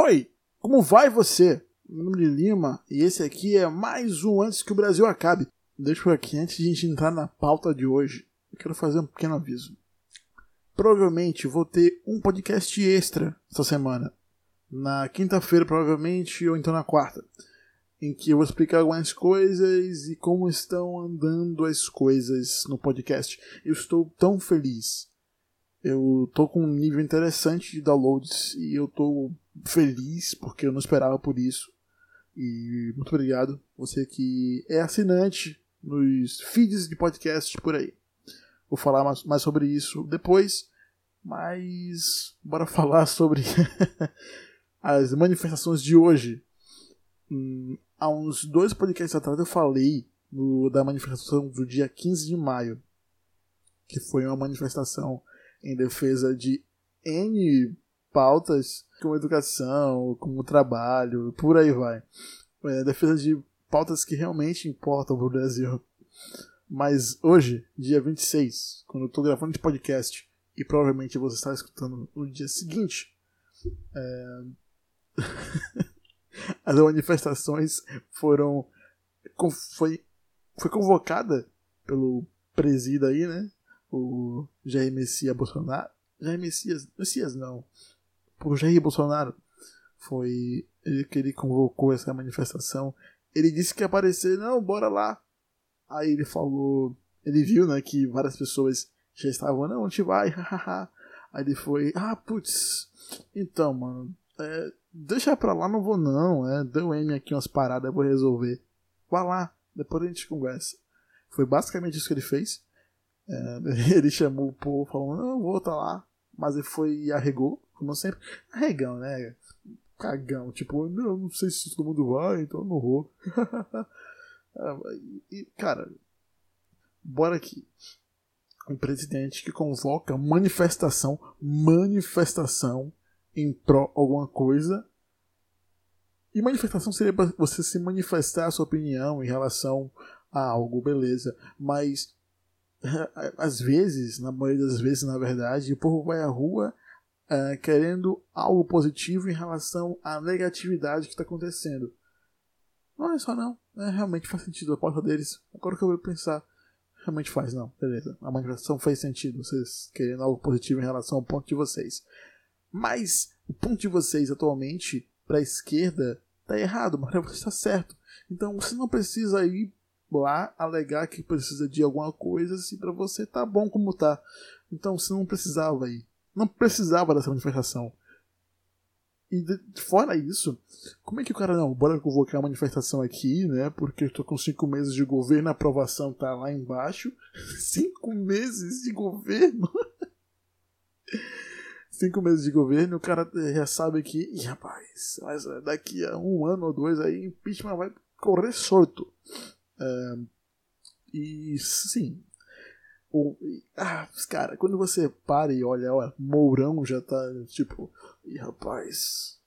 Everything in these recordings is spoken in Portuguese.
Oi, como vai você? Meu nome é Lima e esse aqui é mais um Antes que o Brasil Acabe. Deixa por aqui, antes de a gente entrar na pauta de hoje, eu quero fazer um pequeno aviso. Provavelmente vou ter um podcast extra essa semana. Na quinta-feira, provavelmente, ou então na quarta. Em que eu vou explicar algumas coisas e como estão andando as coisas no podcast. Eu estou tão feliz. Eu tô com um nível interessante de downloads e eu tô feliz porque eu não esperava por isso. E muito obrigado, você que é assinante nos feeds de podcast por aí. Vou falar mais, mais sobre isso depois, mas bora falar sobre as manifestações de hoje. Hum, há uns dois podcasts atrás eu falei da manifestação do dia 15 de maio, que foi uma manifestação em defesa de N pautas como educação, como trabalho, por aí vai. É, defesa de pautas que realmente importam para o Brasil. Mas hoje, dia 26, quando eu estou gravando esse podcast, e provavelmente você está escutando no dia seguinte, é... as manifestações foram. Foi, foi convocada pelo presida aí, né? O Jair Messias Bolsonaro. Jair Messias. Messias não por Jair Bolsonaro. Foi ele que ele convocou essa manifestação. Ele disse que ia aparecer, não, bora lá. Aí ele falou, ele viu, né, que várias pessoas já estavam, não, a gente vai. Aí ele foi, ah, putz, então, mano, é, deixa pra lá, não vou não, é, deu M aqui umas paradas, eu vou resolver. Vá lá, depois a gente conversa. Foi basicamente isso que ele fez. É, ele chamou o povo falando, não, vou tá lá. Mas ele foi e arregou como sempre. Arregão, né? Cagão, tipo, não, não sei se todo mundo vai, então eu não vou. e, cara, bora aqui. Um presidente que convoca manifestação, manifestação em pró alguma coisa. E manifestação seria você se manifestar a sua opinião em relação a algo, beleza. Mas às vezes, na maioria das vezes, na verdade, o povo vai à rua uh, querendo algo positivo em relação à negatividade que está acontecendo. Não é só não, é, realmente faz sentido a porta deles. Agora que eu vou pensar, realmente faz, não, beleza. A manifestação fez sentido, vocês querendo algo positivo em relação ao ponto de vocês. Mas o ponto de vocês atualmente para a esquerda tá errado, mas você está certo. Então você não precisa ir lá alegar que precisa de alguma coisa se para você tá bom como tá. Então você não precisava ir não precisava dessa manifestação. E de, fora isso, como é que o cara, não, bora convocar a manifestação aqui, né? Porque eu tô com cinco meses de governo, a aprovação tá lá embaixo. cinco meses de governo? cinco meses de governo, o cara já sabe que, rapaz, mas daqui a um ano ou dois aí, impeachment vai correr solto. É, e sim, o, ah, cara, quando você para e olha, Mourão já tá tipo, ih rapaz,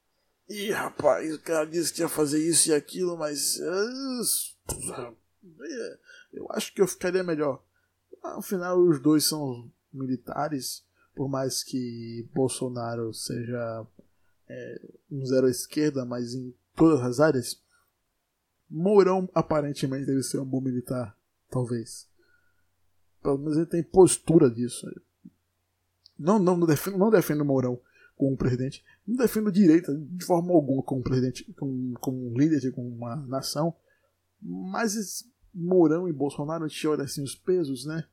ih rapaz, o cara disse que ia fazer isso e aquilo, mas uh, eu acho que eu ficaria melhor. Afinal, os dois são militares, por mais que Bolsonaro seja é, um zero à esquerda, mas em todas as áreas, Mourão aparentemente deve ser um bom militar, talvez. Pelo menos ele tem postura disso. Não, não, não defendo, não defendo Mourão como presidente. Não defendo direita de forma alguma como presidente, como, como líder de uma nação. Mas Mourão e Bolsonaro, a gente olha assim os pesos, né?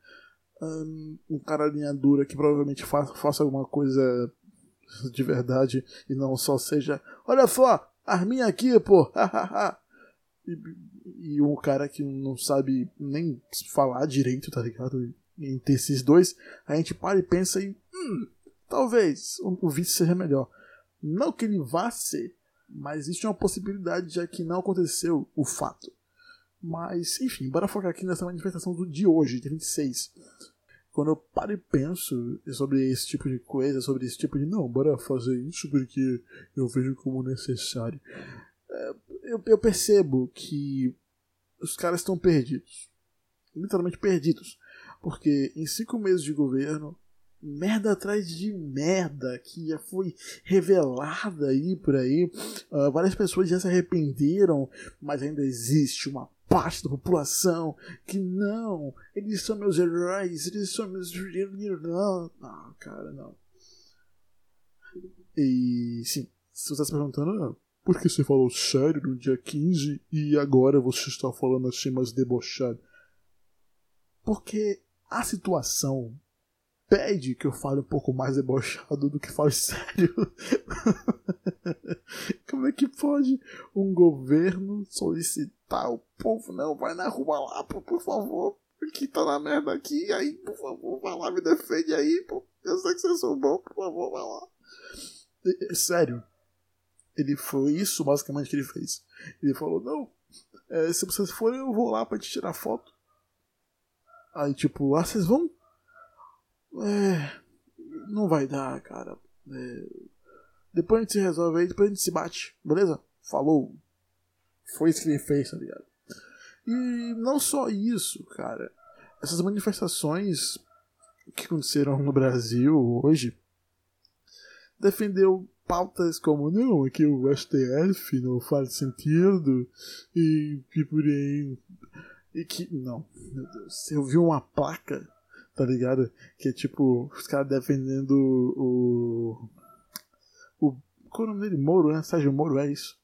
Um cara linha dura que provavelmente faça, faça alguma coisa de verdade e não só seja. Olha só, arminha aqui, pô! E, e um cara que não sabe nem falar direito, tá ligado? Entre esses dois, a gente para e pensa em. Hum, talvez o, o vice seja melhor. Não que ele vá ser, mas existe uma possibilidade já que não aconteceu o fato. Mas, enfim, bora focar aqui nessa manifestação do, de hoje, dia 26. Quando eu paro e penso sobre esse tipo de coisa, sobre esse tipo de não, bora fazer isso porque eu vejo como necessário. Eu, eu percebo que os caras estão perdidos. Literalmente perdidos. Porque em cinco meses de governo, merda atrás de merda que já foi revelada aí por aí. Uh, várias pessoas já se arrependeram, mas ainda existe uma parte da população que não, eles são meus heróis, eles são meus não, ah, cara, não. E sim, se você está se perguntando, ah, por que você falou sério no dia 15 e agora você está falando assim mais debochado? Porque a situação pede que eu fale um pouco mais debochado do que fale sério. Como é que pode um governo solicitar o povo? Não, vai na rua lá, por, por favor. Que tá na merda aqui, aí, por favor, vai lá, me defende aí, pô. Eu sei que vocês são bons, por favor, vai lá. E, sério. Ele foi isso basicamente que ele fez. Ele falou, não, é, se vocês forem, eu vou lá pra te tirar foto. Aí, tipo, ah, vocês vão? É, não vai dar, cara. É, depois a gente se resolve aí, depois a gente se bate, beleza? Falou. Foi isso que ele fez, tá ligado? E não só isso, cara. Essas manifestações que aconteceram no Brasil hoje defendeu pautas como não, é que o STF não faz sentido e que por aí. E que. Não, meu Deus. Eu vi uma placa tá ligado? Que é tipo, os caras defendendo o. O. Qual é o nome dele? Moro, né? Sérgio Moro, é isso.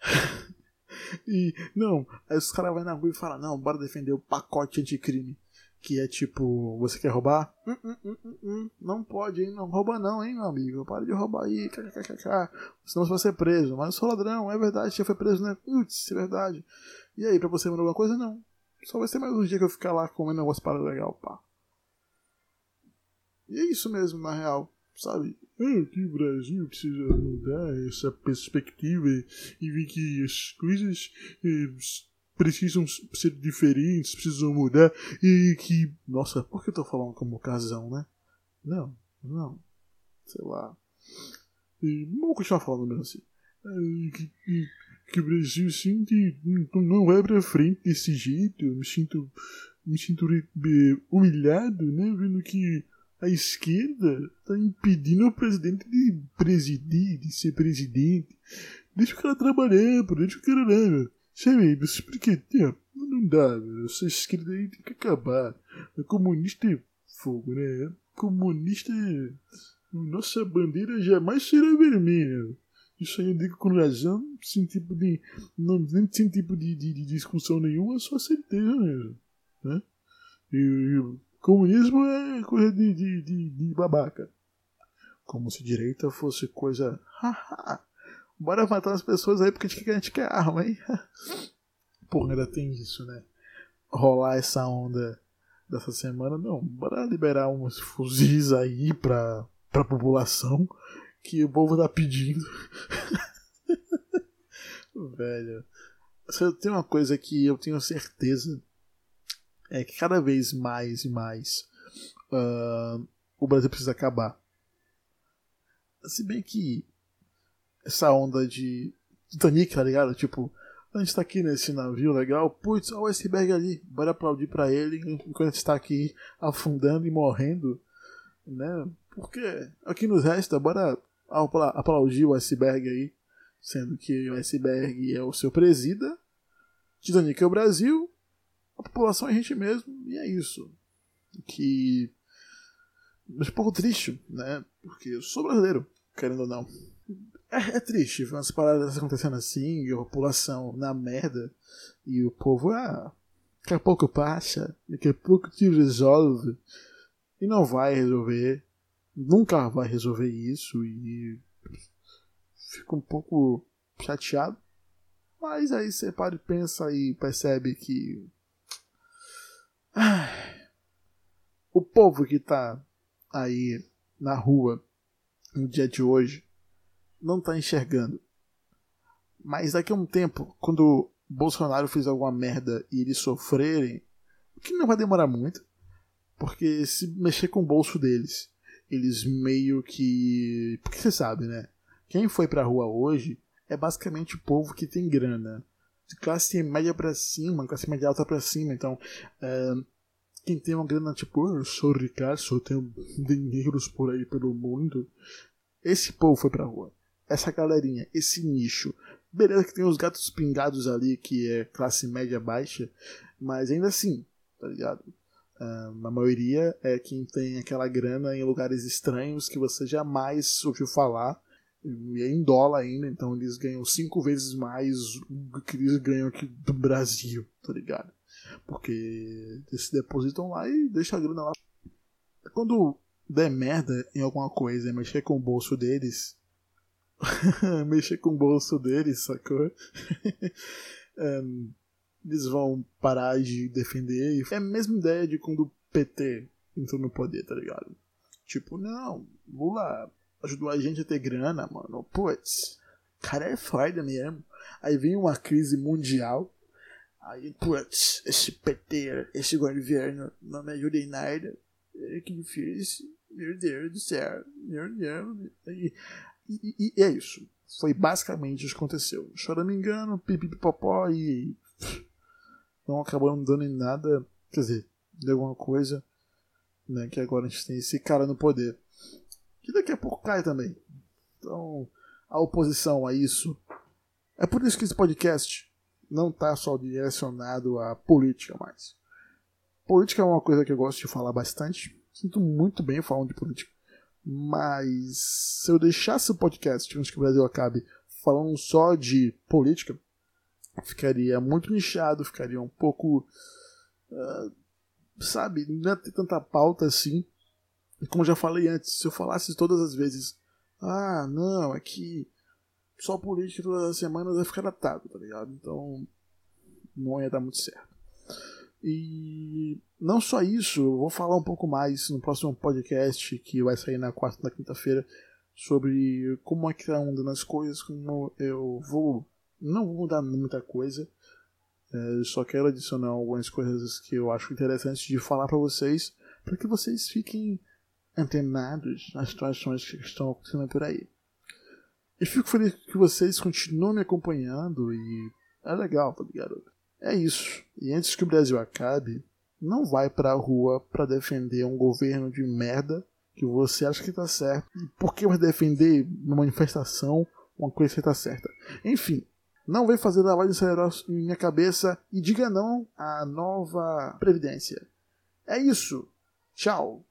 e. Não, aí os caras vão na rua e falam: não, bora defender o pacote anticrime. Que é tipo, você quer roubar? Hum, hum, hum, hum, hum. não pode, hein? Não rouba não, hein, meu amigo? Para de roubar aí, kkkk. Senão você vai ser preso. Mas eu sou ladrão, é verdade, já foi preso, né? Putz, é verdade. E aí, pra você mandar alguma coisa? Não. Só vai ser mais um dia que eu ficar lá comendo negócio para legal, pá. E é isso mesmo, na real, sabe? É que o Brasil precisa mudar essa perspectiva e ver que as coisas é, precisam ser diferentes, precisam mudar e que. Nossa, por que eu tô falando como casão, né? Não, não. Sei lá. E, vamos continuar falando mesmo assim. É, que, que, que o Brasil sempre não vai pra frente desse jeito. Eu me sinto, me sinto humilhado, né? Vendo que a esquerda está impedindo o presidente de presidir, de ser presidente. Deixa o cara trabalhar, pô, deixa o cara lá, meu. Sabe, porque tem, não dá, meu. Essa esquerda aí tem que acabar. A comunista é fogo, né? Comunista é... Nossa bandeira jamais será vermelha. Isso aí eu digo com razão, sem tipo de. Não, sem tipo de, de, de discussão nenhuma, só certeza mesmo. Né? E, e comunismo é coisa de, de, de, de babaca. Como se direita fosse coisa. Bora matar as pessoas aí porque a gente, quer arma, hein? Pô, ainda tem isso, né? Rolar essa onda dessa semana, não. Bora liberar uns fuzis aí pra, pra população que o povo tá pedindo. Velho. Tem uma coisa que eu tenho certeza é que cada vez mais e mais uh, o Brasil precisa acabar. Se bem que essa onda de Titanic, tá ligado? Tipo, a gente tá aqui nesse navio legal, putz, olha o iceberg ali, bora aplaudir pra ele enquanto a gente tá aqui afundando e morrendo, né? Porque aqui nos resta, bora aplaudir o iceberg aí, sendo que o iceberg é o seu presida, Titanic é o Brasil, a população é a gente mesmo, e é isso. Que. Mas um pouco triste, né? Porque eu sou brasileiro, querendo ou não. É, é triste ver umas paradas acontecendo assim, e a população na merda, e o povo, ah, daqui a pouco passa, daqui a pouco te resolve. E não vai resolver nunca vai resolver isso e fico um pouco chateado. Mas aí você para e pensa e percebe que o povo que tá aí na rua no dia de hoje não tá enxergando. Mas daqui a um tempo, quando Bolsonaro fizer alguma merda e eles sofrerem, o que não vai demorar muito, porque se mexer com o bolso deles eles meio que. Porque você sabe, né? Quem foi pra rua hoje é basicamente o povo que tem grana. De classe média para cima, classe média alta para cima. Então, é, quem tem uma grana tipo, eu sou Ricardo, eu tenho dinheiros por aí pelo mundo. Esse povo foi pra rua. Essa galerinha, esse nicho. Beleza que tem os gatos pingados ali, que é classe média baixa, mas ainda assim, tá ligado? Uh, a maioria é quem tem aquela grana em lugares estranhos que você jamais ouviu falar. E é em dólar ainda, então eles ganham cinco vezes mais do que eles ganham aqui do Brasil, tá ligado? Porque eles se depositam lá e deixam a grana lá. Quando der merda em alguma coisa e mexer com o bolso deles, mexer com o bolso deles, sacou? um, eles vão parar de defender. É a mesma ideia de quando o PT entrou no poder, tá ligado? Tipo, não, Lula ajudou a gente a ter grana, mano. Putz, cara é foda mesmo. Aí vem uma crise mundial. Aí, putz, esse PT, esse governo não me ajuda em nada. É que difícil. Meu Deus do céu. Meu Deus. E, e, e é isso. Foi basicamente o que aconteceu. Chora me engano, pipipipopó e. Não acabou dando em nada. Quer dizer, de alguma coisa. Né, que agora a gente tem esse cara no poder. Que daqui a pouco cai também. Então, a oposição a isso. É por isso que esse podcast não está só direcionado à política mais. Política é uma coisa que eu gosto de falar bastante. Sinto muito bem falando de política. Mas se eu deixasse o podcast antes que o Brasil acabe falando só de política, ficaria muito nichado, ficaria um pouco. Uh, sabe, não ia ter tanta pauta assim. E como já falei antes, se eu falasse todas as vezes, ah, não, é que só política todas as semanas vai ficar datado, tá ligado? Então não ia dar muito certo. E não só isso, eu vou falar um pouco mais no próximo podcast que vai sair na quarta na quinta-feira sobre como é que tá andando as coisas, como eu vou. Não vou mudar muita coisa, é, só quero adicionar algumas coisas que eu acho interessantes de falar para vocês, para que vocês fiquem antenados nas situações que estão acontecendo por aí. E fico feliz que vocês continuem me acompanhando e é legal, tá ligado? É isso. E antes que o Brasil acabe, não vai pra rua para defender um governo de merda que você acha que tá certo. E por que vai defender uma manifestação uma coisa que tá certa? Enfim, não vem fazer lavagem cerebral em minha cabeça e diga não à nova Previdência. É isso. Tchau.